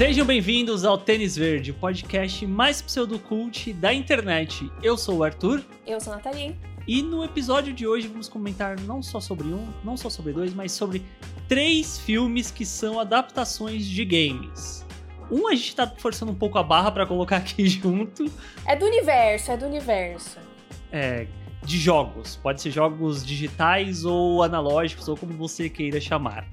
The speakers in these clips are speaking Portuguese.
Sejam bem-vindos ao Tênis Verde, o podcast mais pseudocult da internet. Eu sou o Arthur. Eu sou a Nathalie. E no episódio de hoje vamos comentar não só sobre um, não só sobre dois, mas sobre três filmes que são adaptações de games. Um a gente tá forçando um pouco a barra para colocar aqui junto. É do universo, é do universo. É, de jogos. Pode ser jogos digitais ou analógicos, ou como você queira chamar.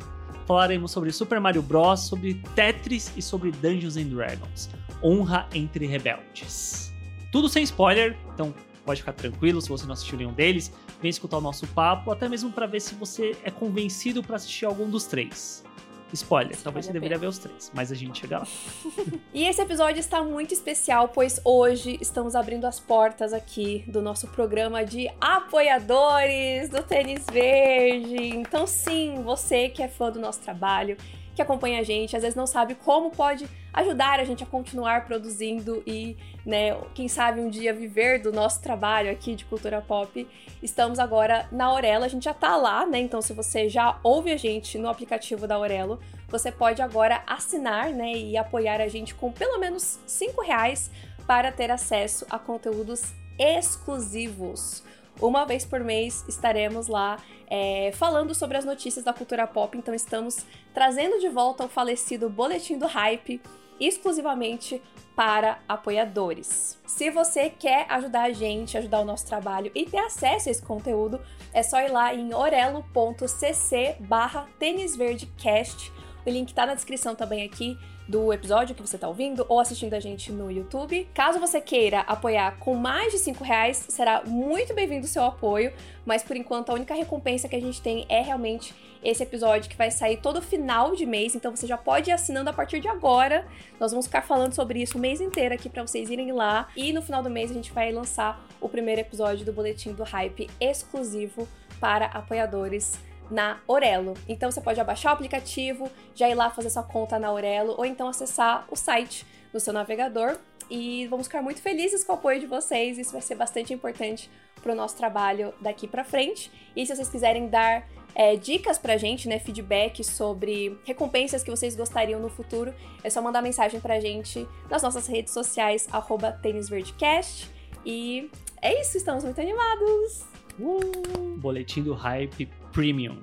Falaremos sobre Super Mario Bros., sobre Tetris e sobre Dungeons and Dragons. Honra entre rebeldes. Tudo sem spoiler, então pode ficar tranquilo se você não assistiu nenhum deles. Vem escutar o nosso papo, até mesmo para ver se você é convencido para assistir algum dos três. Spoiler, Isso talvez você deveria ver os três, mas a gente chega lá. e esse episódio está muito especial, pois hoje estamos abrindo as portas aqui do nosso programa de apoiadores do Tênis Verde. Então, sim, você que é fã do nosso trabalho, que acompanha a gente, às vezes não sabe como pode ajudar a gente a continuar produzindo e, né, quem sabe um dia viver do nosso trabalho aqui de cultura pop. Estamos agora na Aurelo, a gente já tá lá, né? Então, se você já ouve a gente no aplicativo da Aurelo, você pode agora assinar, né, e apoiar a gente com pelo menos cinco reais para ter acesso a conteúdos exclusivos. Uma vez por mês estaremos lá é, falando sobre as notícias da cultura pop, então estamos trazendo de volta o falecido Boletim do Hype exclusivamente para apoiadores. Se você quer ajudar a gente, ajudar o nosso trabalho e ter acesso a esse conteúdo, é só ir lá em orelo.cc barra tênisverdecast. O link está na descrição também aqui do episódio que você está ouvindo ou assistindo a gente no YouTube. Caso você queira apoiar com mais de 5 reais, será muito bem-vindo o seu apoio, mas por enquanto a única recompensa que a gente tem é realmente esse episódio que vai sair todo final de mês, então você já pode ir assinando a partir de agora. Nós vamos ficar falando sobre isso o mês inteiro aqui para vocês irem lá e no final do mês a gente vai lançar o primeiro episódio do Boletim do Hype exclusivo para apoiadores na Orelo. Então você pode abaixar o aplicativo, já ir lá fazer sua conta na Orelo ou então acessar o site no seu navegador. E vamos ficar muito felizes com o apoio de vocês. Isso vai ser bastante importante para o nosso trabalho daqui para frente. E se vocês quiserem dar é, dicas pra gente, né, feedback sobre recompensas que vocês gostariam no futuro, é só mandar mensagem pra gente nas nossas redes sociais, arroba tênisverdecast. E é isso, estamos muito animados! Uh, boletim do Hype Premium.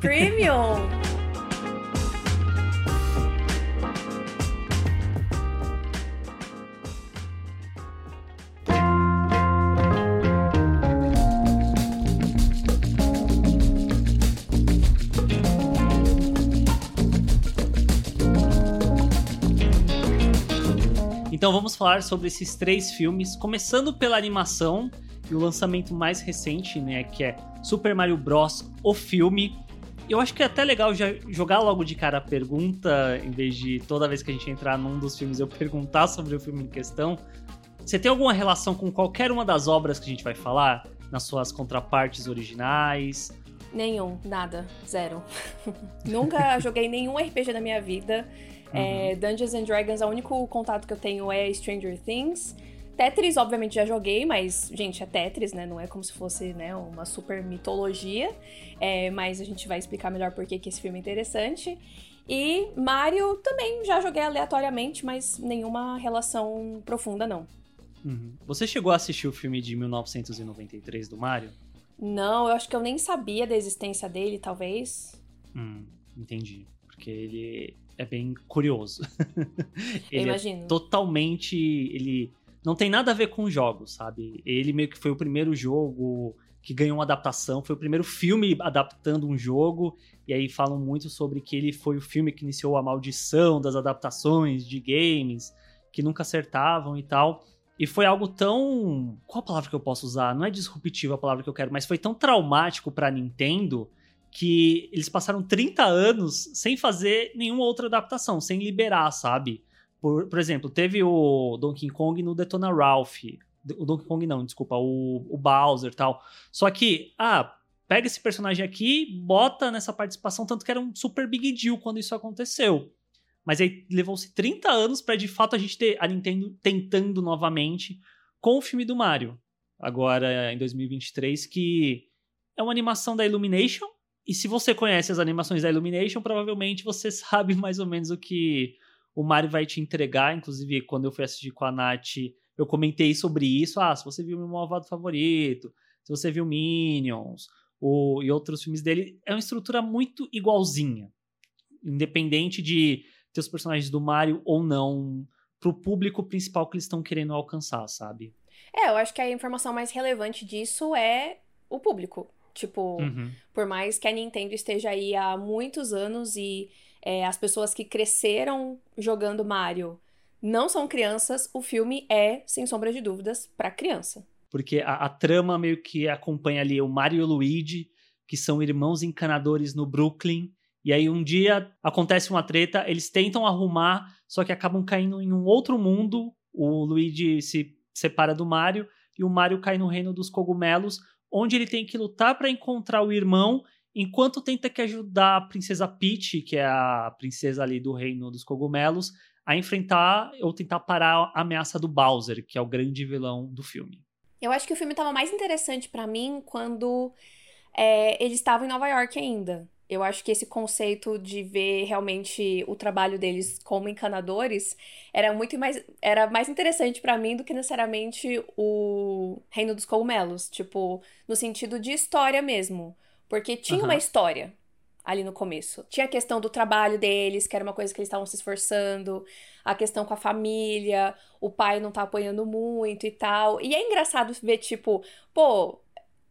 Premium! Então vamos falar sobre esses três filmes, começando pela animação e o lançamento mais recente, né, que é Super Mario Bros. o filme. Eu acho que é até legal já jogar logo de cara a pergunta, em vez de toda vez que a gente entrar num dos filmes eu perguntar sobre o filme em questão. Você tem alguma relação com qualquer uma das obras que a gente vai falar? Nas suas contrapartes originais? Nenhum, nada, zero. Nunca joguei nenhum RPG na minha vida. É, uhum. É, Dungeons and Dragons, o único contato que eu tenho é Stranger Things. Tetris, obviamente, já joguei, mas, gente, é Tetris, né? Não é como se fosse, né, uma super mitologia. É, mas a gente vai explicar melhor por que esse filme é interessante. E Mario também já joguei aleatoriamente, mas nenhuma relação profunda, não. Uhum. Você chegou a assistir o filme de 1993 do Mario? Não, eu acho que eu nem sabia da existência dele, talvez. Hum, entendi. Porque ele é bem curioso. ele Eu é imagino. É totalmente. Ele não tem nada a ver com jogos, sabe? Ele meio que foi o primeiro jogo que ganhou uma adaptação, foi o primeiro filme adaptando um jogo, e aí falam muito sobre que ele foi o filme que iniciou a maldição das adaptações de games, que nunca acertavam e tal. E foi algo tão. Qual a palavra que eu posso usar? Não é disruptivo a palavra que eu quero, mas foi tão traumático pra Nintendo que eles passaram 30 anos sem fazer nenhuma outra adaptação, sem liberar, sabe? Por, por exemplo, teve o Donkey Kong no Detona Ralph. O Donkey Kong não, desculpa, o, o Bowser e tal. Só que, ah, pega esse personagem aqui, bota nessa participação, tanto que era um super big deal quando isso aconteceu. Mas aí levou-se 30 anos para de fato a gente ter a Nintendo tentando novamente com o filme do Mario. Agora em 2023, que é uma animação da Illumination, e se você conhece as animações da Illumination, provavelmente você sabe mais ou menos o que o Mario vai te entregar. Inclusive, quando eu fui assistir com a Nath, eu comentei sobre isso. Ah, se você viu meu malvado favorito, se você viu Minions o, e outros filmes dele, é uma estrutura muito igualzinha. Independente de ter os personagens do Mario ou não, pro público principal que eles estão querendo alcançar, sabe? É, eu acho que a informação mais relevante disso é o público. Tipo, uhum. por mais que a Nintendo esteja aí há muitos anos e é, as pessoas que cresceram jogando Mario não são crianças, o filme é, sem sombra de dúvidas, para criança. Porque a, a, trama meio que acompanha ali o Mario e o Luigi, que são irmãos encanadores no Brooklyn. E aí um dia acontece uma treta, eles tentam arrumar, só que acabam caindo em um outro mundo. O Luigi se separa do Mario e o Mario cai no reino dos cogumelos, onde ele tem que lutar para encontrar o irmão, enquanto tenta que ajudar a princesa Peach, que é a princesa ali do reino dos cogumelos, a enfrentar ou tentar parar a ameaça do Bowser, que é o grande vilão do filme. Eu acho que o filme estava mais interessante para mim quando é, eles estavam em Nova York ainda. Eu acho que esse conceito de ver realmente o trabalho deles como encanadores era muito mais era mais interessante para mim do que necessariamente o Reino dos Cogumelos, tipo, no sentido de história mesmo, porque tinha uhum. uma história ali no começo. Tinha a questão do trabalho deles, que era uma coisa que eles estavam se esforçando, a questão com a família, o pai não tá apoiando muito e tal. E é engraçado ver tipo, pô,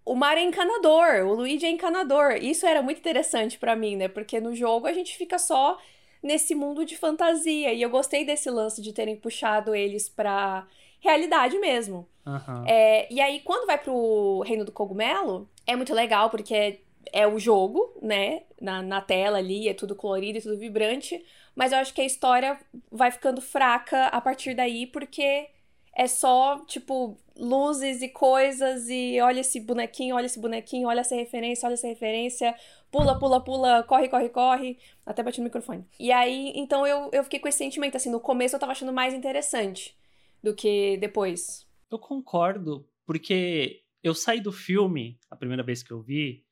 o Mario é encanador, o Luigi é encanador. Isso era muito interessante para mim, né? Porque no jogo a gente fica só nesse mundo de fantasia. E eu gostei desse lance de terem puxado eles pra realidade mesmo. Uhum. É, e aí, quando vai pro Reino do Cogumelo, é muito legal, porque é, é o jogo, né? Na, na tela ali, é tudo colorido e tudo vibrante. Mas eu acho que a história vai ficando fraca a partir daí, porque é só, tipo, luzes e coisas e olha esse bonequinho, olha esse bonequinho, olha essa referência, olha essa referência, pula, pula, pula, corre, corre, corre. Até bati no microfone. E aí, então eu, eu fiquei com esse sentimento, assim, no começo eu tava achando mais interessante do que depois. Eu concordo, porque eu saí do filme, a primeira vez que eu vi,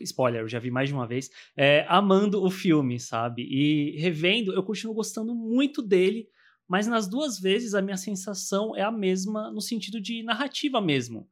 spoiler, eu já vi mais de uma vez, é, amando o filme, sabe? E revendo, eu continuo gostando muito dele, mas nas duas vezes a minha sensação é a mesma no sentido de narrativa mesmo.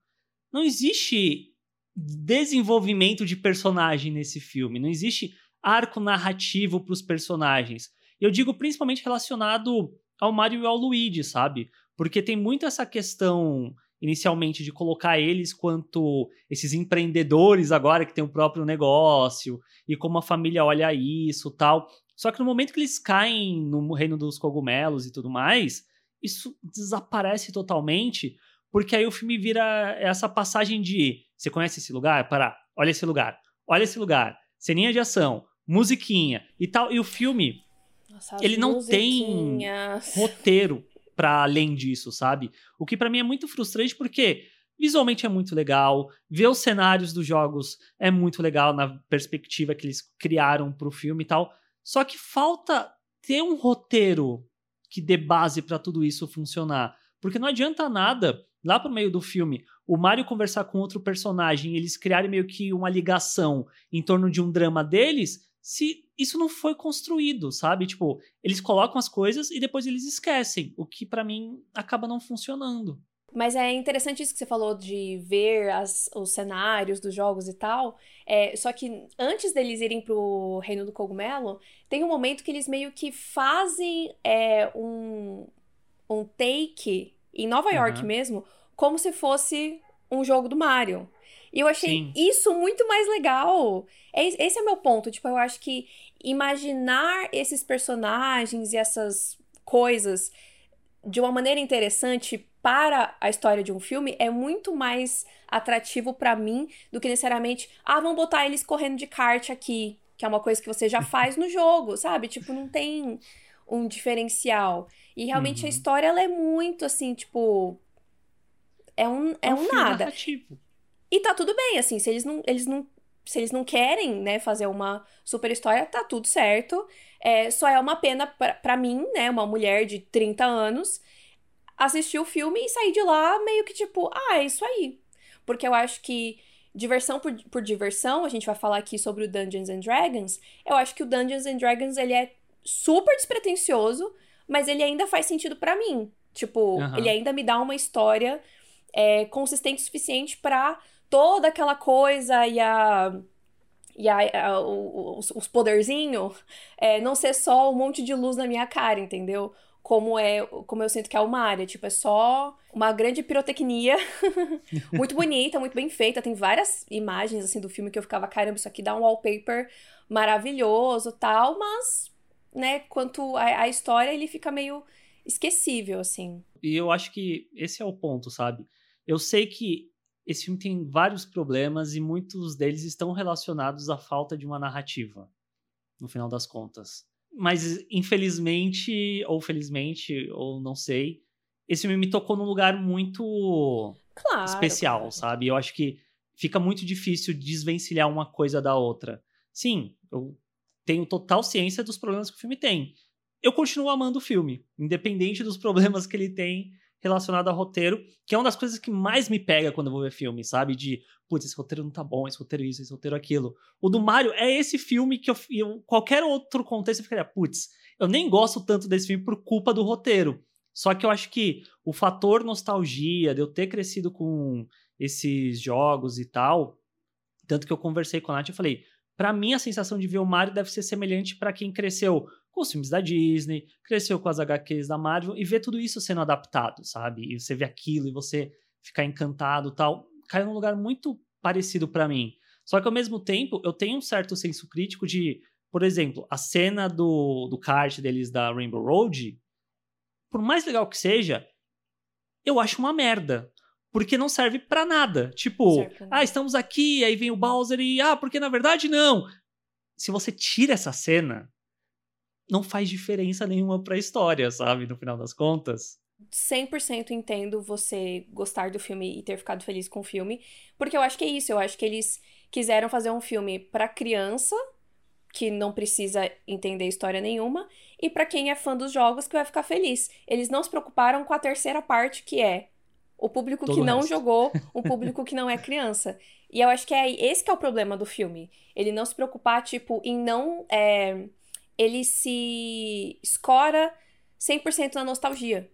Não existe desenvolvimento de personagem nesse filme, não existe arco narrativo para os personagens. Eu digo principalmente relacionado ao Mario e ao Luigi, sabe? Porque tem muito essa questão inicialmente de colocar eles quanto esses empreendedores agora que tem o próprio negócio e como a família olha isso, tal. Só que no momento que eles caem no reino dos cogumelos e tudo mais, isso desaparece totalmente, porque aí o filme vira essa passagem de você conhece esse lugar? Para, olha esse lugar, olha esse lugar, ceninha de ação, musiquinha e tal. E o filme, Nossa, ele não tem roteiro para além disso, sabe? O que para mim é muito frustrante porque visualmente é muito legal, ver os cenários dos jogos é muito legal na perspectiva que eles criaram pro filme e tal, só que falta ter um roteiro que dê base para tudo isso funcionar. Porque não adianta nada, lá pro meio do filme, o Mario conversar com outro personagem, eles criarem meio que uma ligação em torno de um drama deles, se isso não foi construído, sabe? Tipo, eles colocam as coisas e depois eles esquecem, o que para mim acaba não funcionando. Mas é interessante isso que você falou de ver as, os cenários dos jogos e tal. É, só que antes deles irem pro Reino do Cogumelo, tem um momento que eles meio que fazem é, um, um take em Nova York uhum. mesmo, como se fosse um jogo do Mario. E eu achei Sim. isso muito mais legal. É, esse é o meu ponto. Tipo, eu acho que imaginar esses personagens e essas coisas de uma maneira interessante para a história de um filme é muito mais atrativo para mim do que necessariamente, ah, vamos botar eles correndo de kart aqui, que é uma coisa que você já faz no jogo, sabe? Tipo, não tem um diferencial. E realmente uhum. a história ela é muito assim, tipo é um é, é um, um nada. Narrativo. E tá tudo bem, assim, se eles não eles não se eles não querem, né, fazer uma super história, tá tudo certo. É, só é uma pena para mim, né, uma mulher de 30 anos, assistir o filme e sair de lá meio que tipo, ah, é isso aí. Porque eu acho que diversão por, por diversão, a gente vai falar aqui sobre o Dungeons and Dragons, eu acho que o Dungeons and Dragons ele é super despretensioso, mas ele ainda faz sentido para mim. Tipo, uhum. ele ainda me dá uma história é, consistente o suficiente para toda aquela coisa e a. E a, a os, os poderzinhos é, não ser só um monte de luz na minha cara, entendeu? Como é, como eu sinto que é uma área, tipo, é só uma grande pirotecnia, muito bonita, muito bem feita. Tem várias imagens assim do filme que eu ficava, caramba, isso aqui dá um wallpaper maravilhoso, tal, mas, né, quanto a, a história, ele fica meio esquecível, assim. E eu acho que esse é o ponto, sabe? Eu sei que esse filme tem vários problemas e muitos deles estão relacionados à falta de uma narrativa, no final das contas. Mas, infelizmente, ou felizmente, ou não sei, esse filme me tocou num lugar muito claro, especial, claro. sabe? Eu acho que fica muito difícil desvencilhar uma coisa da outra. Sim, eu tenho total ciência dos problemas que o filme tem. Eu continuo amando o filme, independente dos problemas que ele tem relacionado ao roteiro, que é uma das coisas que mais me pega quando eu vou ver filme, sabe? De, putz, esse roteiro não tá bom, esse roteiro isso, esse roteiro aquilo. O do Mario é esse filme que eu, eu qualquer outro contexto eu ficaria, putz, eu nem gosto tanto desse filme por culpa do roteiro. Só que eu acho que o fator nostalgia, de eu ter crescido com esses jogos e tal, tanto que eu conversei com a Nath e falei, para mim a sensação de ver o Mario deve ser semelhante para quem cresceu com os filmes da Disney, cresceu com as HQs da Marvel e ver tudo isso sendo adaptado, sabe? E você vê aquilo e você ficar encantado tal. Caiu num lugar muito parecido para mim. Só que ao mesmo tempo, eu tenho um certo senso crítico de, por exemplo, a cena do, do kart deles da Rainbow Road, por mais legal que seja, eu acho uma merda. Porque não serve para nada. Tipo, certo. ah, estamos aqui, aí vem o Bowser e, ah, porque na verdade não. Se você tira essa cena, não faz diferença nenhuma pra história, sabe? No final das contas. 100% entendo você gostar do filme e ter ficado feliz com o filme, porque eu acho que é isso, eu acho que eles quiseram fazer um filme para criança que não precisa entender história nenhuma e para quem é fã dos jogos que vai ficar feliz. Eles não se preocuparam com a terceira parte que é o público Todo que não jogou, o público que não é criança. E eu acho que é esse que é o problema do filme. Ele não se preocupar, tipo, em não é, ele se escora 100% na nostalgia.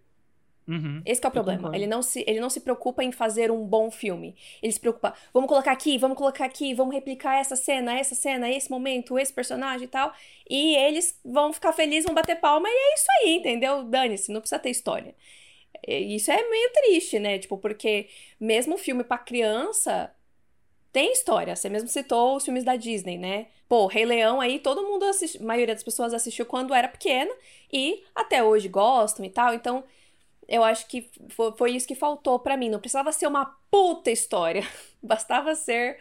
Uhum, Esse é o problema. Ele não, se, ele não se preocupa em fazer um bom filme. Ele se preocupa, vamos colocar aqui, vamos colocar aqui, vamos replicar essa cena, essa cena, esse momento, esse personagem e tal. E eles vão ficar felizes, vão bater palma e é isso aí, entendeu? Dane-se, não precisa ter história. Isso é meio triste, né? Tipo, porque mesmo filme para criança tem história. Você mesmo citou os filmes da Disney, né? Pô, Rei Leão aí todo mundo assistiu, a maioria das pessoas assistiu quando era pequena e até hoje gostam e tal. Então, eu acho que foi, foi isso que faltou para mim. Não precisava ser uma puta história. Bastava ser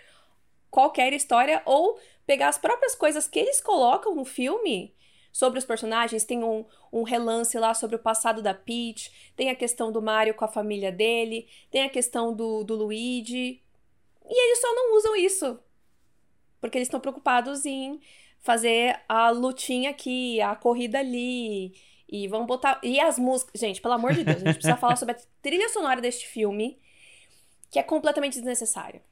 qualquer história ou pegar as próprias coisas que eles colocam no filme sobre os personagens. Tem um, um relance lá sobre o passado da Peach, tem a questão do Mario com a família dele, tem a questão do, do Luigi. E eles só não usam isso porque eles estão preocupados em fazer a lutinha aqui, a corrida ali. E vão botar. E as músicas. Gente, pelo amor de Deus, a gente precisa falar sobre a trilha sonora deste filme, que é completamente desnecessária.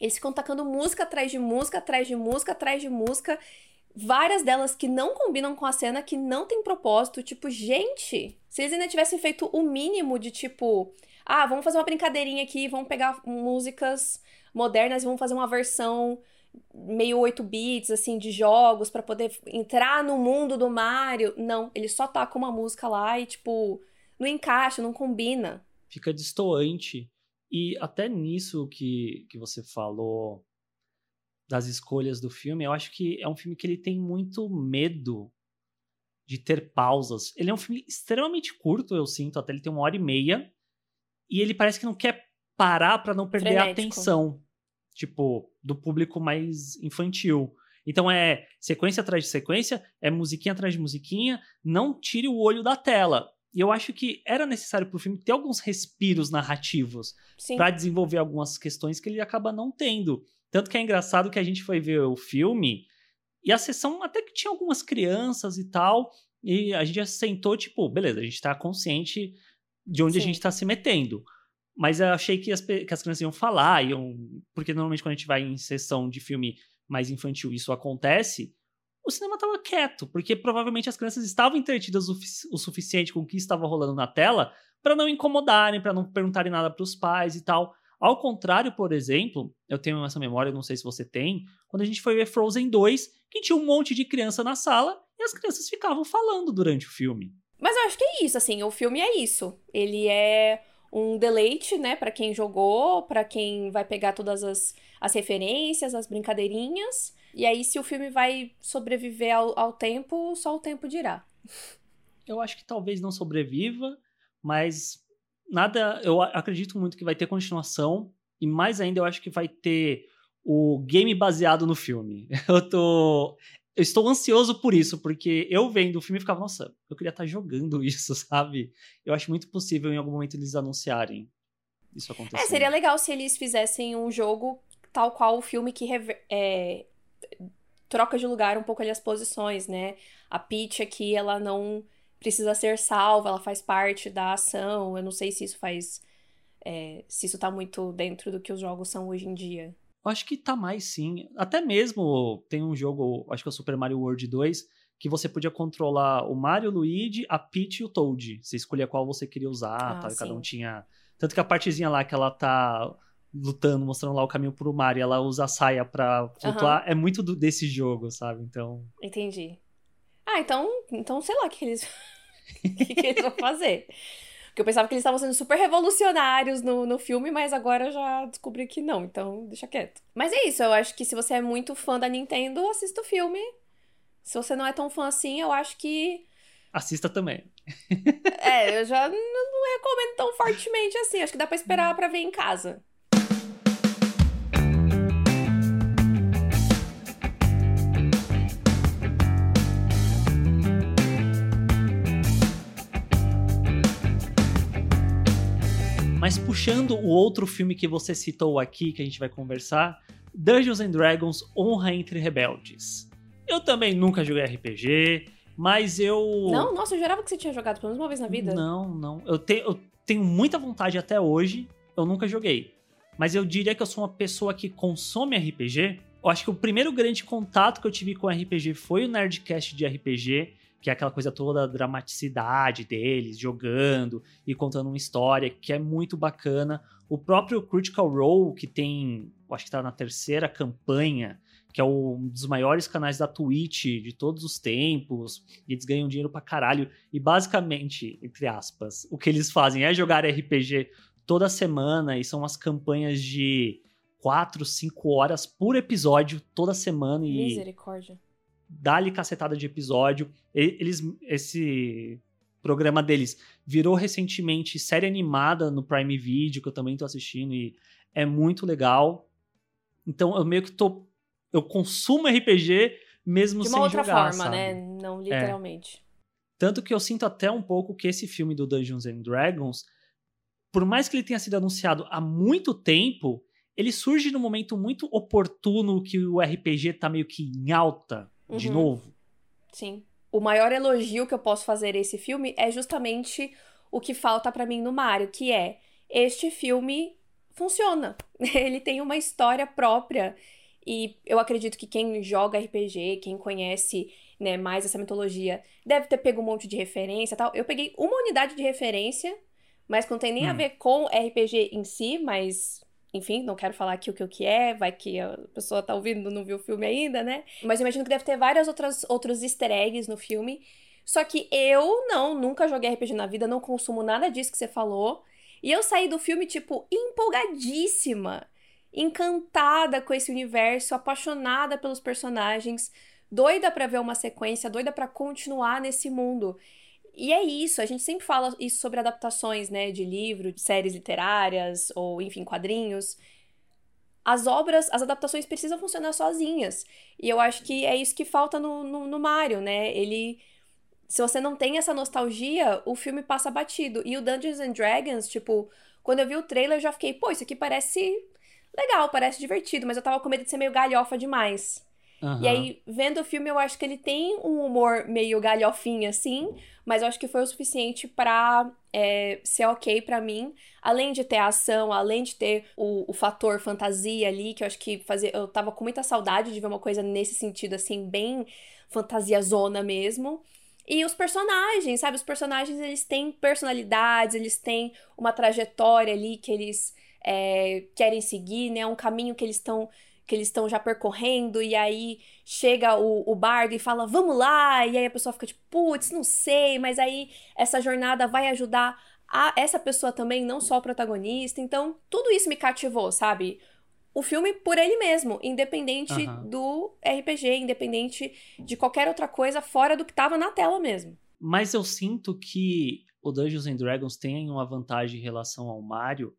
Eles ficam tacando música atrás de música, atrás de música, atrás de música. Várias delas que não combinam com a cena, que não tem propósito. Tipo, gente, se eles ainda tivessem feito o mínimo de tipo. Ah, vamos fazer uma brincadeirinha aqui, vamos pegar músicas modernas e vamos fazer uma versão meio 8 bits, assim, de jogos para poder entrar no mundo do Mario. Não, ele só tá com uma música lá e, tipo, não encaixa, não combina. Fica distoante. E até nisso que, que você falou das escolhas do filme, eu acho que é um filme que ele tem muito medo de ter pausas. Ele é um filme extremamente curto, eu sinto, até ele tem uma hora e meia. E ele parece que não quer parar para não perder Frenético. a atenção tipo, do público mais infantil. Então é sequência atrás de sequência, é musiquinha atrás de musiquinha, não tire o olho da tela. E eu acho que era necessário pro filme ter alguns respiros narrativos para desenvolver algumas questões que ele acaba não tendo. Tanto que é engraçado que a gente foi ver o filme e a sessão até que tinha algumas crianças e tal, e a gente já sentou, tipo, beleza, a gente tá consciente de onde Sim. a gente tá se metendo. Mas eu achei que as, que as crianças iam falar, iam, porque normalmente quando a gente vai em sessão de filme mais infantil isso acontece. o cinema estava quieto, porque provavelmente as crianças estavam entretidas o, suficiente com o que estava rolando na tela para não incomodarem, para não perguntarem nada para os pais e tal. Ao contrário, por exemplo, eu tenho essa memória, não sei se você tem, quando a gente foi ver Frozen 2, que tinha um monte de criança na sala e as crianças ficavam falando durante o filme. Mas eu acho que é isso, assim, o filme é isso. Ele é um deleite, né, para quem jogou, para quem vai pegar todas as, as referências, as brincadeirinhas. E aí, se o filme vai sobreviver ao, ao tempo, só o tempo dirá. Eu acho que talvez não sobreviva, mas nada. Eu acredito muito que vai ter continuação. E mais ainda, eu acho que vai ter o game baseado no filme. Eu tô. Eu estou ansioso por isso, porque eu vendo o filme e ficava, nossa, eu queria estar jogando isso, sabe? Eu acho muito possível em algum momento eles anunciarem isso acontecer. É, seria legal se eles fizessem um jogo tal qual o filme que é, troca de lugar um pouco ali as posições, né? A Peach aqui, ela não precisa ser salva, ela faz parte da ação. Eu não sei se isso faz. É, se isso tá muito dentro do que os jogos são hoje em dia. Eu acho que tá mais sim. Até mesmo tem um jogo, acho que é o Super Mario World 2, que você podia controlar o Mario, o Luigi, a Peach e o Toad. Você escolhia qual você queria usar, ah, tá? cada um tinha. Tanto que a partezinha lá que ela tá lutando, mostrando lá o caminho pro Mario, e ela usa a saia pra flutuar, uhum. é muito do, desse jogo, sabe? Então. Entendi. Ah, então, então sei lá o que eles, que, que eles vão fazer. Porque eu pensava que eles estavam sendo super revolucionários no, no filme, mas agora eu já descobri que não, então deixa quieto. Mas é isso, eu acho que se você é muito fã da Nintendo, assista o filme. Se você não é tão fã assim, eu acho que. Assista também. é, eu já não, não recomendo tão fortemente assim. Acho que dá pra esperar pra ver em casa. Mas puxando o outro filme que você citou aqui, que a gente vai conversar, Dungeons and Dragons Honra entre Rebeldes. Eu também nunca joguei RPG, mas eu. Não, nossa, eu jurava que você tinha jogado pelo menos uma vez na vida. Não, não. Eu, te, eu tenho muita vontade até hoje, eu nunca joguei. Mas eu diria que eu sou uma pessoa que consome RPG. Eu acho que o primeiro grande contato que eu tive com RPG foi o Nerdcast de RPG que é aquela coisa toda, a dramaticidade deles, jogando e contando uma história, que é muito bacana. O próprio Critical Role, que tem, acho que tá na terceira campanha, que é um dos maiores canais da Twitch de todos os tempos, e eles ganham dinheiro pra caralho. E basicamente, entre aspas, o que eles fazem é jogar RPG toda semana, e são umas campanhas de 4, 5 horas por episódio toda semana. E Misericórdia dá-lhe cacetada de episódio. Eles, esse programa deles virou recentemente série animada no Prime Video, que eu também tô assistindo e é muito legal. Então eu meio que tô. Eu consumo RPG mesmo sem jogar. De uma outra forma, sabe? né? Não literalmente. É. Tanto que eu sinto até um pouco que esse filme do Dungeons and Dragons, por mais que ele tenha sido anunciado há muito tempo, ele surge num momento muito oportuno que o RPG tá meio que em alta uhum. de novo. Sim. O maior elogio que eu posso fazer a esse filme é justamente o que falta para mim no Mario, que é este filme funciona. Ele tem uma história própria e eu acredito que quem joga RPG, quem conhece né, mais essa mitologia, deve ter pego um monte de referência tal. Eu peguei uma unidade de referência, mas que não tem nem hum. a ver com RPG em si, mas enfim, não quero falar aqui o que, o que é, vai que a pessoa tá ouvindo não viu o filme ainda, né? Mas imagino que deve ter várias outras outros easter eggs no filme. Só que eu não, nunca joguei RPG na vida, não consumo nada disso que você falou. E eu saí do filme, tipo, empolgadíssima, encantada com esse universo, apaixonada pelos personagens, doida para ver uma sequência, doida para continuar nesse mundo. E é isso, a gente sempre fala isso sobre adaptações, né, de livro, de séries literárias ou, enfim, quadrinhos. As obras, as adaptações precisam funcionar sozinhas. E eu acho que é isso que falta no, no, no Mario, né? Ele. Se você não tem essa nostalgia, o filme passa batido. E o Dungeons and Dragons, tipo, quando eu vi o trailer, eu já fiquei, pô, isso aqui parece legal, parece divertido, mas eu tava com medo de ser meio galhofa demais. Uhum. E aí, vendo o filme, eu acho que ele tem um humor meio galhofinho, assim, mas eu acho que foi o suficiente pra é, ser ok para mim. Além de ter a ação, além de ter o, o, fator fantasia ali, que eu acho que fazia. Eu tava com muita saudade de ver uma coisa nesse sentido, assim, bem fantasia zona mesmo. E os personagens, sabe? Os personagens, eles têm personalidades, eles têm uma trajetória ali que eles é, querem seguir, né? Um caminho que eles estão que eles estão já percorrendo, e aí chega o, o bardo e fala, vamos lá, e aí a pessoa fica tipo, putz, não sei, mas aí essa jornada vai ajudar a essa pessoa também, não só o protagonista. Então, tudo isso me cativou, sabe? O filme por ele mesmo, independente uhum. do RPG, independente de qualquer outra coisa fora do que tava na tela mesmo. Mas eu sinto que o Dungeons and Dragons tem uma vantagem em relação ao Mario,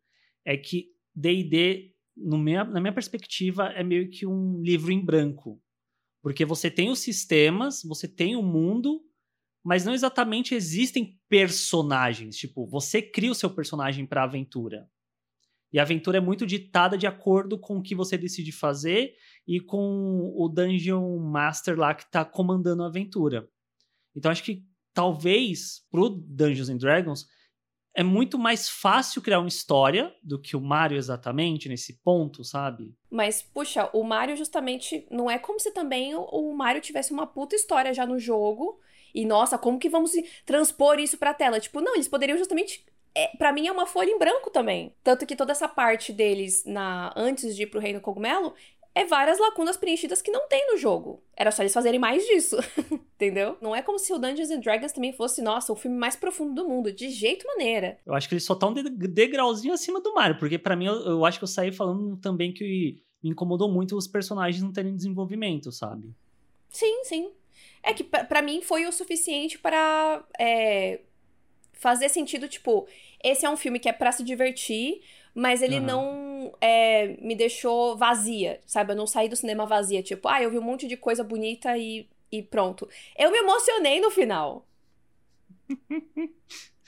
é que D&D minha, na minha perspectiva, é meio que um livro em branco. Porque você tem os sistemas, você tem o mundo, mas não exatamente existem personagens. Tipo, você cria o seu personagem para a aventura. E a aventura é muito ditada de acordo com o que você decide fazer e com o Dungeon Master lá que está comandando a aventura. Então acho que talvez pro Dungeons and Dragons é muito mais fácil criar uma história do que o Mario exatamente nesse ponto, sabe? Mas, puxa, o Mario justamente não é como se também o, Mario tivesse uma puta história já no jogo. E nossa, como que vamos transpor isso pra tela? Tipo, não, eles poderiam justamente é, para mim é uma folha em branco também. Tanto que toda essa parte deles na antes de ir pro Reino Cogumelo é várias lacunas preenchidas que não tem no jogo. Era só eles fazerem mais disso, entendeu? Não é como se o Dungeons and Dragons também fosse, nossa, o filme mais profundo do mundo, de jeito maneira. Eu acho que eles só estão de degrauzinho acima do Mario, porque para mim eu, eu, acho que eu saí falando também que me incomodou muito os personagens não terem desenvolvimento, sabe? Sim, sim. É que para mim foi o suficiente para é, fazer sentido, tipo, esse é um filme que é para se divertir, mas ele uhum. não é, me deixou vazia, sabe? Eu não saí do cinema vazia, tipo, ah, eu vi um monte de coisa bonita e, e pronto. Eu me emocionei no final.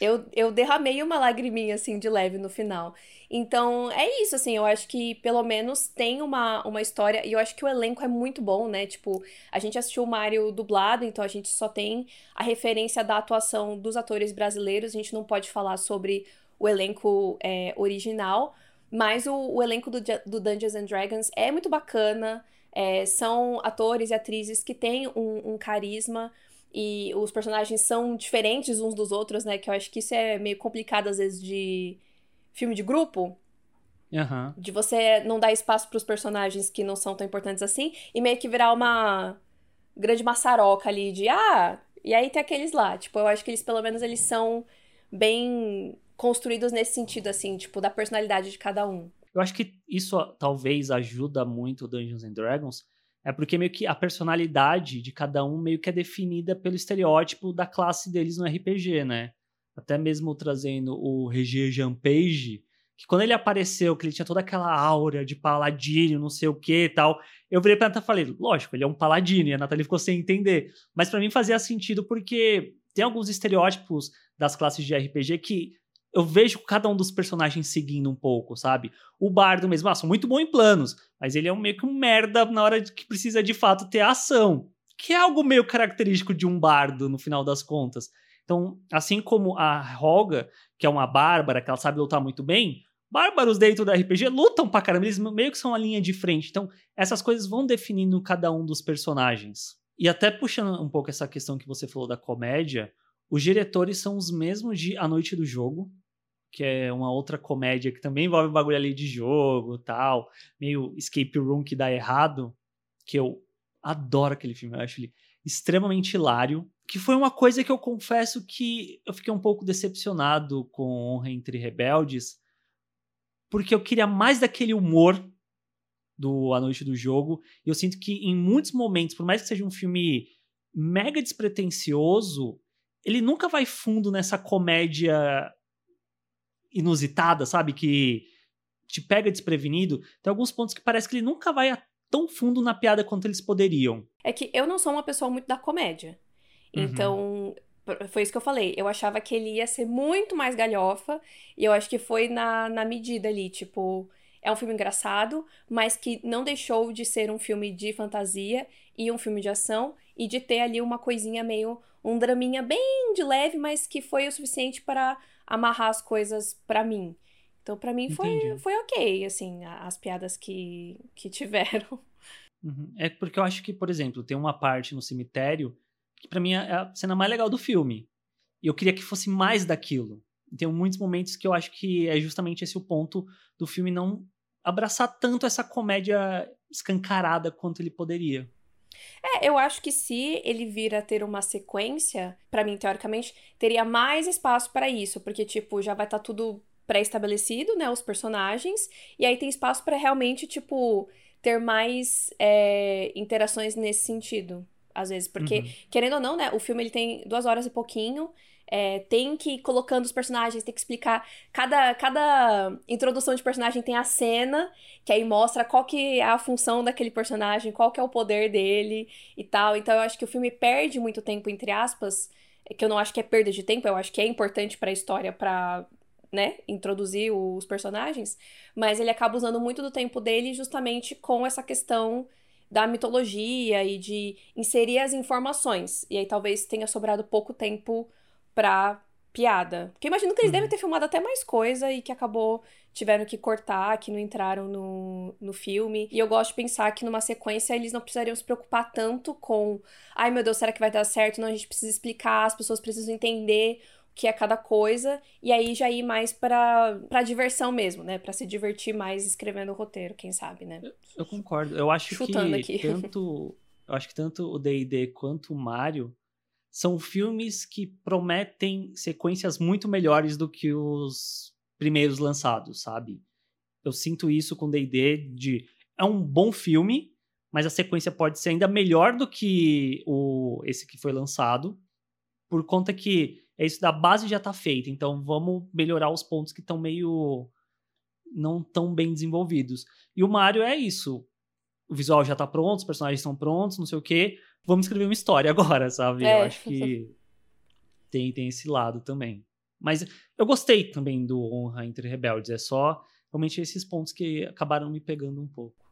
eu, eu derramei uma lagriminha, assim, de leve no final. Então, é isso, assim, eu acho que pelo menos tem uma, uma história, e eu acho que o elenco é muito bom, né? Tipo, a gente assistiu o Mario dublado, então a gente só tem a referência da atuação dos atores brasileiros, a gente não pode falar sobre o elenco é, original, mas o, o elenco do, do, Dungeons and Dragons é muito bacana. É, são atores e atrizes que têm um, um, carisma e os personagens são diferentes uns dos outros, né? Que eu acho que isso é meio complicado às vezes de filme de grupo. Uhum. De você não dar espaço para os personagens que não são tão importantes assim e meio que virar uma grande maçaroca ali de ah, e aí tem aqueles lá. Tipo, eu acho que eles pelo menos eles são bem construídos nesse sentido, assim, tipo, da personalidade de cada um. Eu acho que isso talvez ajuda muito Dungeons and Dragons, é porque meio que a personalidade de cada um meio que é definida pelo estereótipo da classe deles no RPG, né? Até mesmo trazendo o Regier Jean Page, que quando ele apareceu, que ele tinha toda aquela aura de paladino, não sei o que e tal, eu virei pra Natália e falei, lógico, ele é um paladino, e a Natália ficou sem entender. Mas para mim fazia sentido porque tem alguns estereótipos das classes de RPG que eu vejo cada um dos personagens seguindo um pouco, sabe? O Bardo mesmo, ah, são muito bom em planos, mas ele é um meio que um merda na hora que precisa de fato ter ação, que é algo meio característico de um bardo no final das contas. Então, assim como a Roga, que é uma bárbara, que ela sabe lutar muito bem, bárbaros dentro do RPG lutam pra caramba, eles meio que são a linha de frente. Então, essas coisas vão definindo cada um dos personagens. E até puxando um pouco essa questão que você falou da comédia, os diretores são os mesmos de A Noite do Jogo, que é uma outra comédia que também envolve bagulho ali de jogo tal, meio escape room que dá errado, que eu adoro aquele filme, eu acho ele extremamente hilário, que foi uma coisa que eu confesso que eu fiquei um pouco decepcionado com Honra entre Rebeldes, porque eu queria mais daquele humor do A Noite do Jogo, e eu sinto que em muitos momentos, por mais que seja um filme mega despretensioso, ele nunca vai fundo nessa comédia inusitada, sabe? Que te pega desprevenido. Tem alguns pontos que parece que ele nunca vai tão fundo na piada quanto eles poderiam. É que eu não sou uma pessoa muito da comédia. Uhum. Então, foi isso que eu falei. Eu achava que ele ia ser muito mais galhofa. E eu acho que foi na, na medida ali. Tipo, é um filme engraçado, mas que não deixou de ser um filme de fantasia e um filme de ação e de ter ali uma coisinha meio um draminha bem de leve, mas que foi o suficiente para amarrar as coisas para mim. Então, para mim foi, foi ok, assim, as piadas que, que tiveram. Uhum. É porque eu acho que, por exemplo, tem uma parte no cemitério que para mim é a cena mais legal do filme. E eu queria que fosse mais daquilo. Tem muitos momentos que eu acho que é justamente esse o ponto do filme não abraçar tanto essa comédia escancarada quanto ele poderia. É, eu acho que se ele vir a ter uma sequência, para mim, teoricamente, teria mais espaço para isso, porque, tipo, já vai estar tá tudo pré-estabelecido, né, os personagens, e aí tem espaço para realmente, tipo, ter mais é, interações nesse sentido, às vezes, porque, uhum. querendo ou não, né, o filme ele tem duas horas e pouquinho, é, tem que ir colocando os personagens, tem que explicar. Cada, cada introdução de personagem tem a cena, que aí mostra qual que é a função daquele personagem, qual que é o poder dele e tal. Então eu acho que o filme perde muito tempo, entre aspas, que eu não acho que é perda de tempo, eu acho que é importante para a história, para né, introduzir os personagens, mas ele acaba usando muito do tempo dele justamente com essa questão da mitologia e de inserir as informações. E aí talvez tenha sobrado pouco tempo pra piada. Porque imagino que eles uhum. devem ter filmado até mais coisa e que acabou tiveram que cortar, que não entraram no, no filme. E eu gosto de pensar que numa sequência eles não precisariam se preocupar tanto com ai meu Deus, será que vai dar certo? Não, a gente precisa explicar, as pessoas precisam entender o que é cada coisa, e aí já ir mais pra, pra diversão mesmo, né? Pra se divertir mais escrevendo o roteiro, quem sabe, né? Eu, eu concordo. Eu acho Chutando que aqui. tanto. Eu acho que tanto o DD quanto o Mario são filmes que prometem sequências muito melhores do que os primeiros lançados, sabe? Eu sinto isso com D&D de é um bom filme, mas a sequência pode ser ainda melhor do que o esse que foi lançado, por conta que é isso da base já tá feita, então vamos melhorar os pontos que estão meio não tão bem desenvolvidos. E o Mario é isso. O visual já tá pronto, os personagens estão prontos, não sei o quê vamos escrever uma história agora, sabe? É. Eu acho que tem, tem esse lado também. Mas eu gostei também do Honra entre Rebeldes. É só realmente esses pontos que acabaram me pegando um pouco.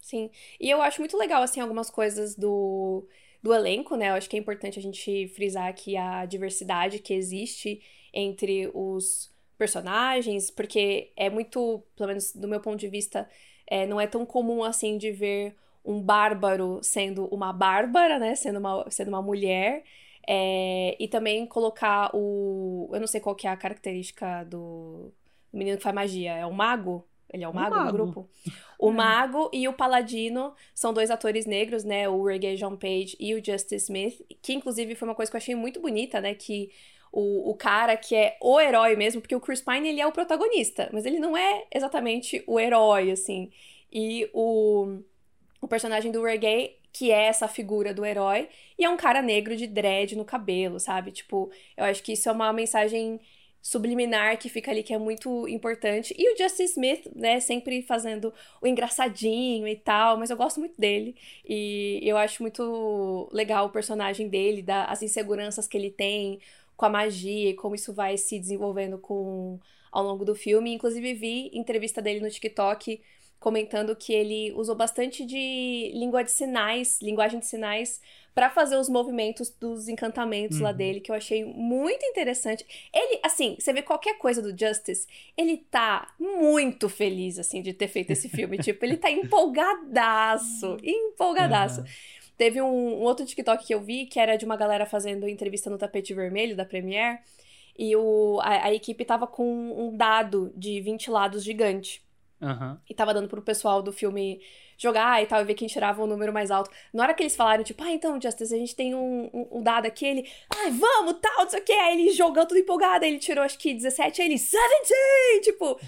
Sim. E eu acho muito legal, assim, algumas coisas do, do elenco, né? Eu acho que é importante a gente frisar aqui a diversidade que existe entre os personagens, porque é muito, pelo menos do meu ponto de vista, é, não é tão comum assim de ver um bárbaro sendo uma bárbara, né? Sendo uma, sendo uma mulher. É, e também colocar o. Eu não sei qual que é a característica do menino que faz magia. É o mago? Ele é o mago, mago. do grupo? O é. mago e o paladino são dois atores negros, né? O Reggae John Page e o Justice Smith. Que, inclusive, foi uma coisa que eu achei muito bonita, né? Que o, o cara que é o herói mesmo, porque o Chris Pine, ele é o protagonista. Mas ele não é exatamente o herói, assim. E o o personagem do Reggae, que é essa figura do herói, e é um cara negro de dread no cabelo, sabe? Tipo, eu acho que isso é uma mensagem subliminar que fica ali que é muito importante. E o Justice Smith, né, sempre fazendo o engraçadinho e tal, mas eu gosto muito dele e eu acho muito legal o personagem dele, da, as inseguranças que ele tem com a magia e como isso vai se desenvolvendo com ao longo do filme. Inclusive vi entrevista dele no TikTok comentando que ele usou bastante de língua de sinais, linguagem de sinais, para fazer os movimentos dos encantamentos uhum. lá dele, que eu achei muito interessante. Ele, assim, você vê qualquer coisa do Justice, ele tá muito feliz, assim, de ter feito esse filme. tipo, ele tá empolgadaço, empolgadaço. Uhum. Teve um, um, outro TikTok que eu vi, que era de uma galera fazendo entrevista no tapete vermelho da Premiere, e o, a, a equipe tava com um dado de 20 lados gigante. Uhum. E tava dando pro pessoal do filme jogar e tal, e ver quem tirava o número mais alto. Na hora que eles falaram, tipo, ah, então, Justice, a gente tem um, um, um dado aqui, ele, ai, ah, vamos, tal, não sei o que. Aí ele jogando tudo empolgado, aí ele tirou acho que 17, aí ele, 17! Tipo,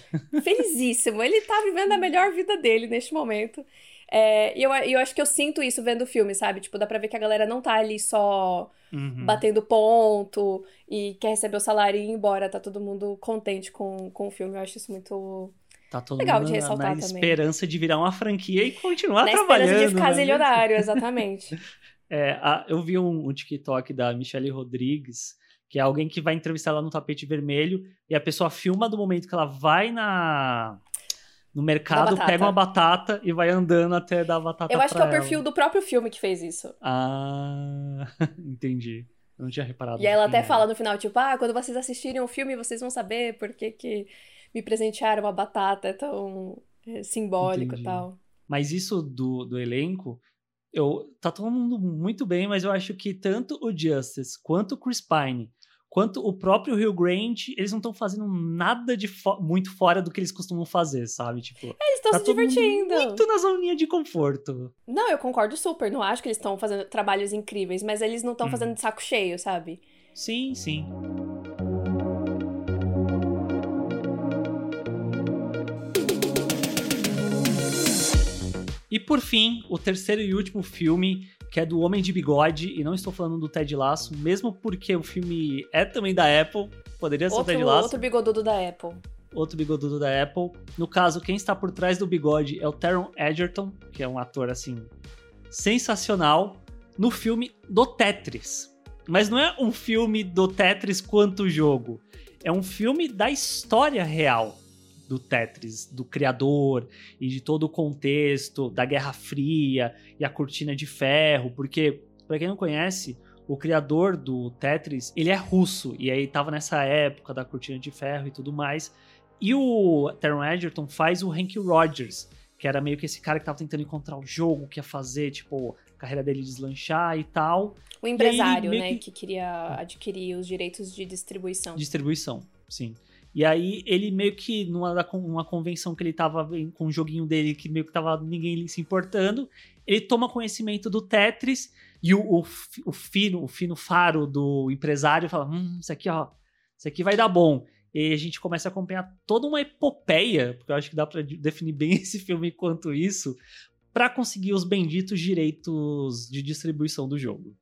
felizíssimo. Ele tá vivendo a melhor vida dele neste momento. É, e eu, eu acho que eu sinto isso vendo o filme, sabe? Tipo, dá pra ver que a galera não tá ali só uhum. batendo ponto e quer receber o salário e ir embora. Tá todo mundo contente com, com o filme. Eu acho isso muito Tá todo Legal mundo de ressaltar na, na esperança de virar uma franquia e continuar na trabalhando. Na esperança de ficar né? zilionário, exatamente. é, a, eu vi um, um, TikTok da Michelle Rodrigues, que é alguém que vai entrevistar ela no tapete vermelho, e a pessoa filma do momento que ela vai na no mercado, pega uma batata e vai andando até dar a batata Eu acho que é o ela. perfil do próprio filme que fez isso. Ah, entendi. Eu não tinha reparado. E ela até fala no final, tipo, ah, quando vocês assistirem o filme, vocês vão saber por que, que me presentearam uma batata, é tão é, simbólico e tal. Mas isso do, do elenco, eu, tá todo mundo muito bem, mas eu acho que tanto o Justice quanto o Chris Pine quanto o próprio Rio Grande, eles não estão fazendo nada de fo muito fora do que eles costumam fazer, sabe? Tipo, eles estão tá se divertindo. Muito na zoninha de conforto. Não, eu concordo super. Não acho que eles estão fazendo trabalhos incríveis, mas eles não estão hum. fazendo de saco cheio, sabe? Sim, sim. E por fim, o terceiro e último filme que é do Homem de Bigode, e não estou falando do Ted Lasso, mesmo porque o filme é também da Apple, poderia ser outro, o Ted Lasso. Outro bigodudo da Apple. Outro bigodudo da Apple. No caso, quem está por trás do bigode é o Taron Egerton, que é um ator, assim, sensacional, no filme do Tetris. Mas não é um filme do Tetris quanto jogo. É um filme da história real do Tetris, do criador e de todo o contexto da Guerra Fria e a cortina de ferro, porque para quem não conhece, o criador do Tetris, ele é russo e aí tava nessa época da cortina de ferro e tudo mais. E o Taron Egerton faz o Hank Rogers, que era meio que esse cara que tava tentando encontrar o jogo, que ia fazer, tipo, a carreira dele deslanchar e tal. O empresário, né, que... que queria adquirir os direitos de distribuição. Distribuição, sim. E aí ele meio que, numa uma convenção que ele tava com um joguinho dele que meio que tava ninguém se importando, ele toma conhecimento do Tetris e o, o, o fino, o fino faro do empresário fala: Hum, isso aqui, ó, isso aqui vai dar bom. E a gente começa a acompanhar toda uma epopeia, porque eu acho que dá para definir bem esse filme quanto isso, para conseguir os benditos direitos de distribuição do jogo.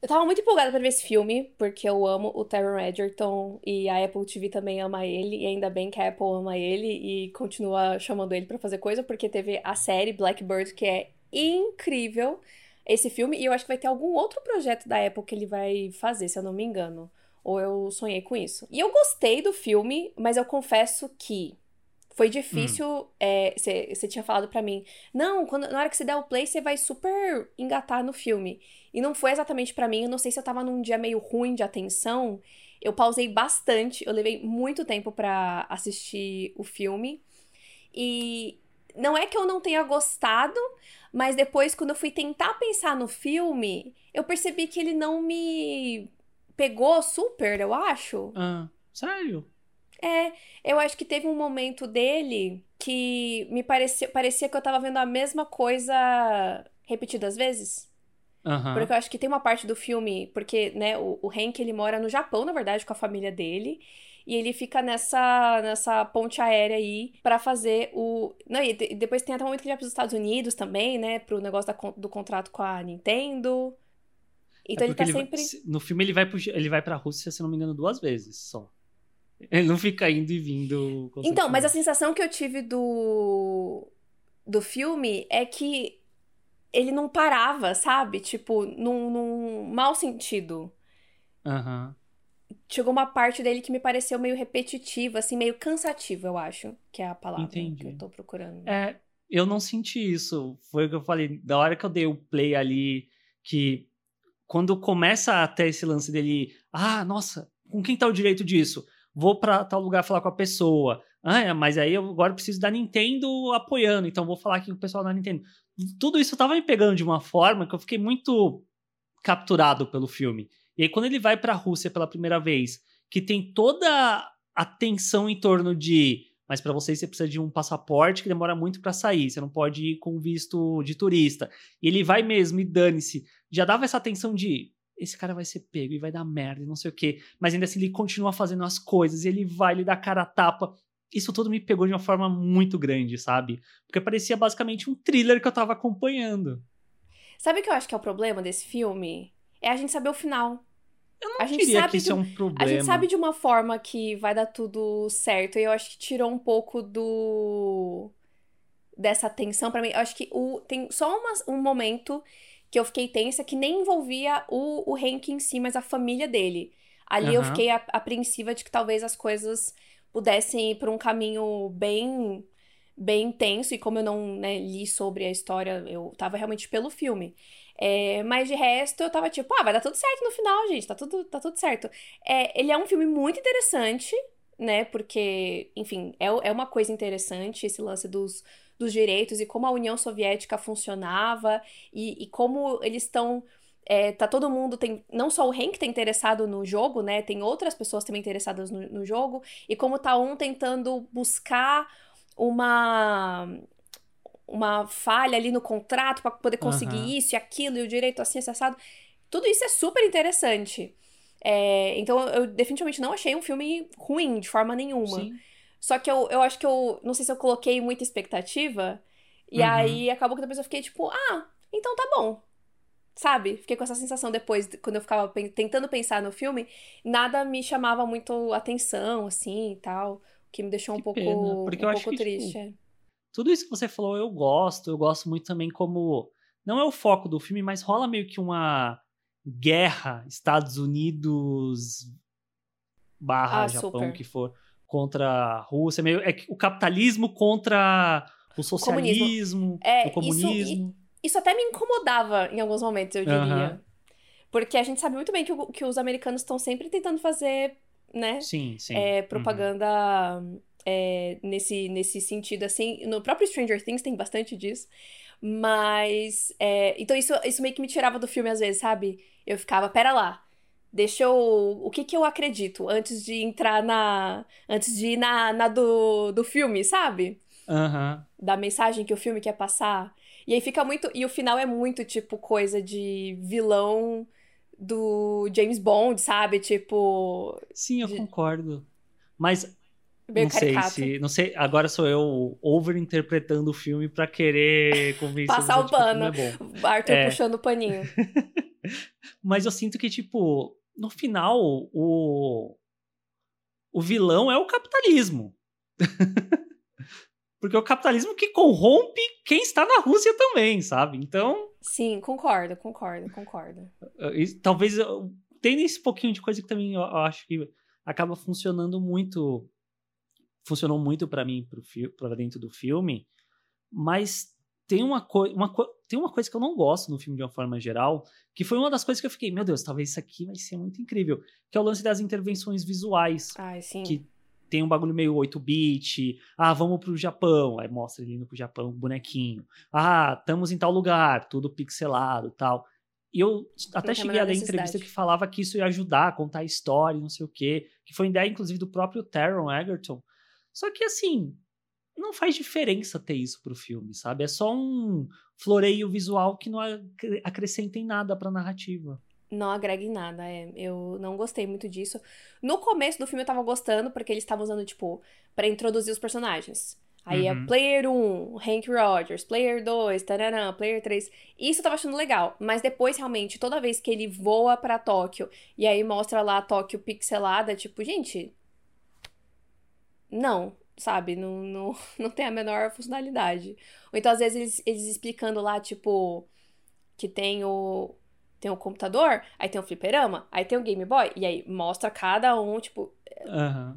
Eu tava muito empolgada pra ver esse filme, porque eu amo o Taron Egerton e a Apple TV também ama ele, e ainda bem que a Apple ama ele e continua chamando ele para fazer coisa, porque teve a série Blackbird, que é incrível esse filme, e eu acho que vai ter algum outro projeto da Apple que ele vai fazer, se eu não me engano. Ou eu sonhei com isso. E eu gostei do filme, mas eu confesso que foi difícil. Você hum. é, tinha falado para mim, não, quando, na hora que você der o play, você vai super engatar no filme. E não foi exatamente para mim. Eu não sei se eu tava num dia meio ruim de atenção. Eu pausei bastante. Eu levei muito tempo para assistir o filme. E não é que eu não tenha gostado, mas depois, quando eu fui tentar pensar no filme, eu percebi que ele não me pegou super, eu acho. Ah, sério? É, eu acho que teve um momento dele que me parecia, parecia que eu tava vendo a mesma coisa repetidas vezes. Uhum. Porque eu acho que tem uma parte do filme, porque, né, o, o Hank, ele mora no Japão, na verdade, com a família dele. E ele fica nessa, nessa ponte aérea aí para fazer o. Não, e depois tem até um momento que ele vai pros Estados Unidos também, né? Pro negócio da, do contrato com a Nintendo. Então é ele tá ele sempre. Vai, no filme ele vai, pro, ele vai pra Rússia, se não me engano, duas vezes só. Ele não fica indo e vindo. Então, mas a sensação que eu tive do, do filme é que ele não parava, sabe? Tipo, num, num mau sentido. Aham. Uhum. Chegou uma parte dele que me pareceu meio repetitiva, assim, meio cansativa, eu acho, que é a palavra Entendi. que eu tô procurando. É, eu não senti isso. Foi o que eu falei. Da hora que eu dei o play ali, que quando começa até esse lance dele, ah, nossa, com quem tá o direito disso? vou para tal lugar falar com a pessoa. Ah, é, mas aí eu agora preciso da Nintendo apoiando, então vou falar aqui com o pessoal da Nintendo. Tudo isso tava me pegando de uma forma que eu fiquei muito capturado pelo filme. E aí quando ele vai para a Rússia pela primeira vez, que tem toda a tensão em torno de mas para vocês você precisa de um passaporte que demora muito para sair, você não pode ir com visto de turista. E ele vai mesmo e dane-se. Já dava essa tensão de esse cara vai ser pego e vai dar merda e não sei o quê. Mas ainda assim ele continua fazendo as coisas ele vai, ele dá cara a tapa. Isso tudo me pegou de uma forma muito grande, sabe? Porque parecia basicamente um thriller que eu tava acompanhando. Sabe o que eu acho que é o problema desse filme? É a gente saber o final. Eu não a gente diria que isso é um problema. A gente sabe de uma forma que vai dar tudo certo. E eu acho que tirou um pouco do dessa tensão para mim. Eu acho que o, tem só uma, um momento que eu fiquei tensa, que nem envolvia o, o Hank em si, mas a família dele. Ali uhum. eu fiquei apreensiva de que talvez as coisas pudessem ir por um caminho bem bem intenso, e como eu não né, li sobre a história, eu tava realmente pelo filme. É, mas de resto, eu tava tipo, ah, vai dar tudo certo no final, gente, tá tudo, tá tudo certo. É, ele é um filme muito interessante, né? Porque, enfim, é, é uma coisa interessante esse lance dos, dos direitos e como a União Soviética funcionava e, e como eles estão. É, tá todo mundo tem não só o Hank tá interessado no jogo, né? Tem outras pessoas também interessadas no, no jogo e como tá um tentando buscar uma uma falha ali no contrato para poder conseguir uhum. isso e aquilo e o direito assim acessado. Tudo isso é super interessante. É, então eu definitivamente não achei um filme ruim de forma nenhuma. Sim. Só que eu, eu acho que eu. Não sei se eu coloquei muita expectativa. E uhum. aí acabou que depois eu fiquei tipo, ah, então tá bom. Sabe? Fiquei com essa sensação depois, quando eu ficava tentando pensar no filme, nada me chamava muito atenção, assim e tal. O que me deixou que um pouco, pena, um pouco triste. Que, tipo, tudo isso que você falou eu gosto. Eu gosto muito também como. Não é o foco do filme, mas rola meio que uma guerra Estados Unidos barra ah, Japão, super. que for, contra a Rússia. Meio, é o capitalismo contra o socialismo, comunismo. É, o comunismo. Isso, isso, até me incomodava em alguns momentos, eu diria. Porque a gente sabe muito bem que, o, que os americanos estão sempre tentando fazer, né? Sim, sim. É, propaganda uhum. é, nesse, nesse sentido, assim. No próprio Stranger Things tem bastante disso. Mas. É, então isso, isso meio que me tirava do filme às vezes, sabe? Eu ficava, pera lá. Deixa eu. O que que eu acredito antes de entrar na. Antes de ir na, na do, do filme, sabe? Uhum. Da mensagem que o filme quer passar. E aí fica muito. E o final é muito, tipo, coisa de vilão do James Bond, sabe? Tipo. Sim, eu de... concordo. Mas Meio não caricato. sei se. Não sei, agora sou eu overinterpretando o filme para querer convencer Passar o pano. É Arthur é. puxando o paninho. Mas eu sinto que, tipo, no final, o. O vilão é o capitalismo. Porque é o capitalismo que corrompe quem está na Rússia também, sabe? Então. Sim, concordo, concordo, concordo. Talvez tem esse pouquinho de coisa que também eu acho que acaba funcionando muito funcionou muito para mim para dentro do filme, mas tem uma, uma tem uma coisa que eu não gosto no filme de uma forma geral, que foi uma das coisas que eu fiquei, meu Deus, talvez isso aqui vai ser muito incrível, que é o lance das intervenções visuais. Ai, sim. Que tem um bagulho meio 8-bit. Ah, vamos pro Japão. Aí mostra ele indo pro Japão, bonequinho. Ah, estamos em tal lugar, tudo pixelado tal. E eu até cheguei a ler entrevista que falava que isso ia ajudar a contar a história, não sei o quê. Que foi ideia, inclusive, do próprio Taron Egerton, só que assim, não faz diferença ter isso pro filme, sabe? É só um floreio visual que não acrescenta em nada pra narrativa. Não agrega em nada, é. Eu não gostei muito disso. No começo do filme eu tava gostando, porque eles estavam usando, tipo, para introduzir os personagens. Aí é uhum. é Player 1, Hank Rogers, Player 2, tararã, Player 3. Isso eu tava achando legal. Mas depois, realmente, toda vez que ele voa para Tóquio e aí mostra lá a Tóquio pixelada, tipo, gente, não, sabe? Não, não, não tem a menor funcionalidade. Ou então, às vezes, eles, eles explicando lá, tipo, que tem o. Tem o computador, aí tem o fliperama, aí tem o Game Boy, e aí mostra cada um, tipo. Uhum.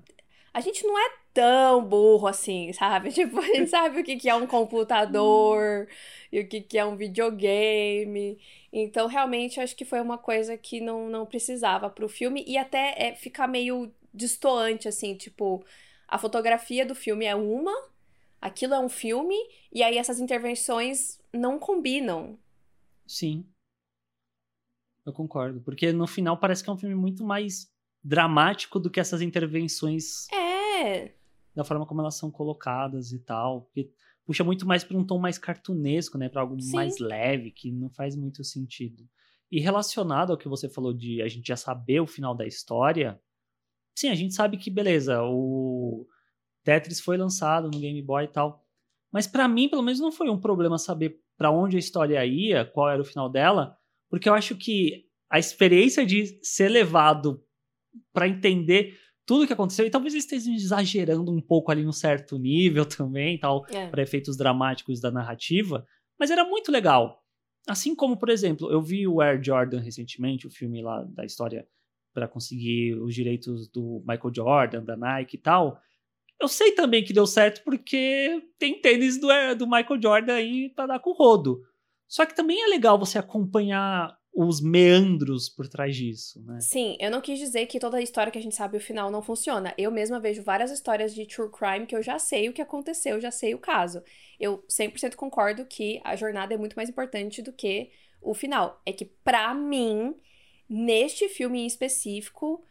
A gente não é tão burro assim, sabe? Tipo, a gente sabe o que, que é um computador e o que, que é um videogame. Então, realmente, acho que foi uma coisa que não, não precisava pro filme e até é, ficar meio distoante, assim, tipo a fotografia do filme é uma, aquilo é um filme, e aí essas intervenções não combinam. Sim. Eu concordo. Porque no final parece que é um filme muito mais dramático do que essas intervenções. É. Da forma como elas são colocadas e tal. Porque puxa muito mais para um tom mais cartunesco, né? Para algo Sim. mais leve, que não faz muito sentido. E relacionado ao que você falou de a gente já saber o final da história, Sim, a gente sabe que, beleza, o Tetris foi lançado no Game Boy e tal. Mas para mim, pelo menos, não foi um problema saber para onde a história ia, qual era o final dela, porque eu acho que a experiência de ser levado para entender tudo o que aconteceu, e talvez eles estejam exagerando um pouco ali num certo nível também, tal, é. para efeitos dramáticos da narrativa, mas era muito legal. Assim como, por exemplo, eu vi o Air Jordan recentemente, o filme lá da história para conseguir os direitos do Michael Jordan, da Nike e tal. eu sei também que deu certo porque tem tênis do, do Michael Jordan aí para dar com o rodo. Só que também é legal você acompanhar os meandros por trás disso, né? Sim, eu não quis dizer que toda a história que a gente sabe o final não funciona. Eu mesma vejo várias histórias de true crime que eu já sei o que aconteceu, já sei o caso. Eu 100% concordo que a jornada é muito mais importante do que o final. É que para mim, neste filme em específico,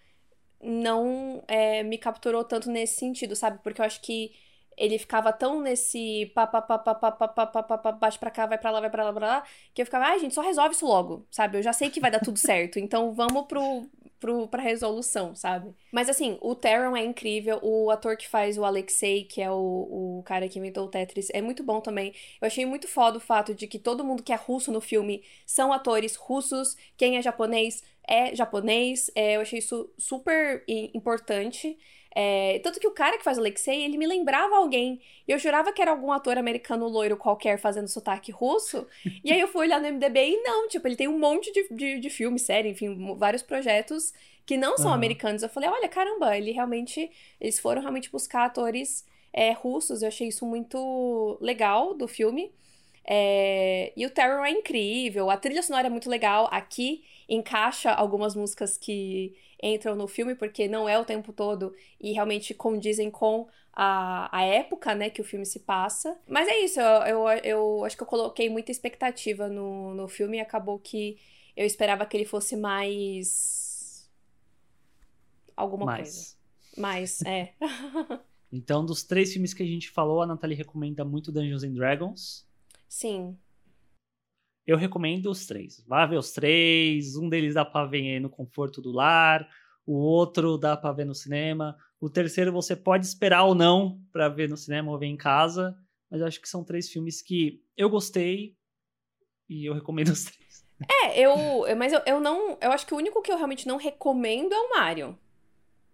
não é, me capturou tanto nesse sentido, sabe? Porque eu acho que ele ficava tão nesse pá, pá, pá, pá, pá, pá, pá, pá, pá, pá, bate pra cá, vai pra lá, vai pra lá, pra lá, que eu ficava, ai, ah, gente, só resolve isso logo, sabe? Eu já sei que vai dar tudo certo, então vamos pro, pro, pra resolução, sabe? Mas assim, o Taron é incrível, o ator que faz o Alexei, que é o, o cara que inventou o Tetris, é muito bom também. Eu achei muito foda o fato de que todo mundo que é russo no filme são atores russos, quem é japonês é japonês, é, eu achei isso super importante. É, tanto que o cara que faz o Alexei, ele me lembrava alguém. E eu jurava que era algum ator americano loiro qualquer fazendo sotaque russo. e aí eu fui olhar no MDB e não, tipo, ele tem um monte de, de, de filme, série, enfim, vários projetos que não são uhum. americanos. Eu falei, olha, caramba, ele realmente. Eles foram realmente buscar atores é, russos. Eu achei isso muito legal do filme. É, e o Terror é incrível, a trilha sonora é muito legal. Aqui encaixa algumas músicas que entram no filme, porque não é o tempo todo e realmente condizem com a, a época, né, que o filme se passa. Mas é isso, eu, eu, eu acho que eu coloquei muita expectativa no, no filme e acabou que eu esperava que ele fosse mais. alguma mais. coisa. Mais, é. então, dos três filmes que a gente falou, a Nathalie recomenda muito Dungeons and Dragons. Sim. Eu recomendo os três. Vá ver os três. Um deles dá pra ver no conforto do lar. O outro dá pra ver no cinema. O terceiro você pode esperar ou não para ver no cinema ou ver em casa. Mas acho que são três filmes que eu gostei e eu recomendo os três. É, eu. Mas eu, eu não. Eu acho que o único que eu realmente não recomendo é o Mario.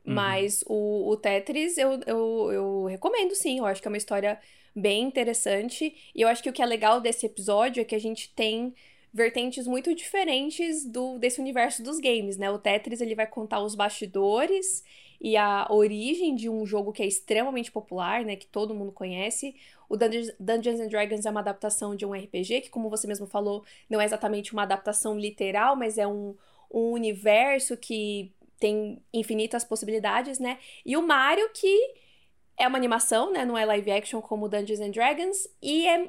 Uhum. Mas o, o Tetris eu, eu, eu recomendo sim. Eu acho que é uma história bem interessante. E eu acho que o que é legal desse episódio é que a gente tem vertentes muito diferentes do desse universo dos games, né? O Tetris ele vai contar os bastidores e a origem de um jogo que é extremamente popular, né, que todo mundo conhece. O Dungeons and Dragons é uma adaptação de um RPG que, como você mesmo falou, não é exatamente uma adaptação literal, mas é um, um universo que tem infinitas possibilidades, né? E o Mario que é uma animação, né? Não é live action como Dungeons and Dragons. E é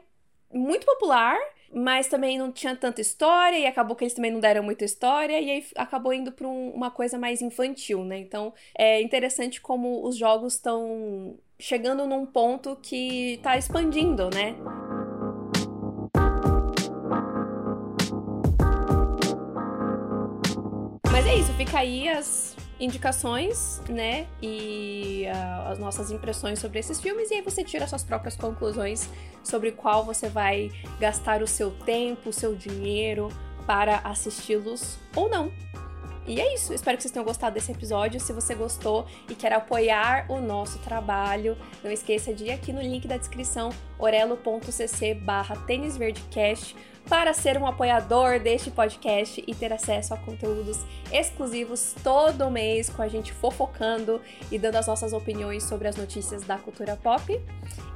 muito popular, mas também não tinha tanta história. E acabou que eles também não deram muita história. E aí acabou indo para um, uma coisa mais infantil, né? Então é interessante como os jogos estão chegando num ponto que está expandindo, né? Fica aí as indicações, né? E uh, as nossas impressões sobre esses filmes, e aí você tira suas próprias conclusões sobre qual você vai gastar o seu tempo, o seu dinheiro para assisti-los ou não. E é isso, espero que vocês tenham gostado desse episódio. Se você gostou e quer apoiar o nosso trabalho, não esqueça de ir aqui no link da descrição orelo.cc barra para ser um apoiador deste podcast e ter acesso a conteúdos exclusivos todo mês com a gente fofocando e dando as nossas opiniões sobre as notícias da cultura pop.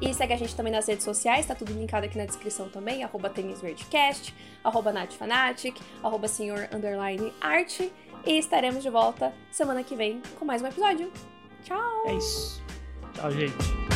E segue a gente também nas redes sociais, tá tudo linkado aqui na descrição também, arroba tênisverdecast, arroba natfanatic, arroba. E estaremos de volta semana que vem com mais um episódio. Tchau! É isso. Tchau, gente.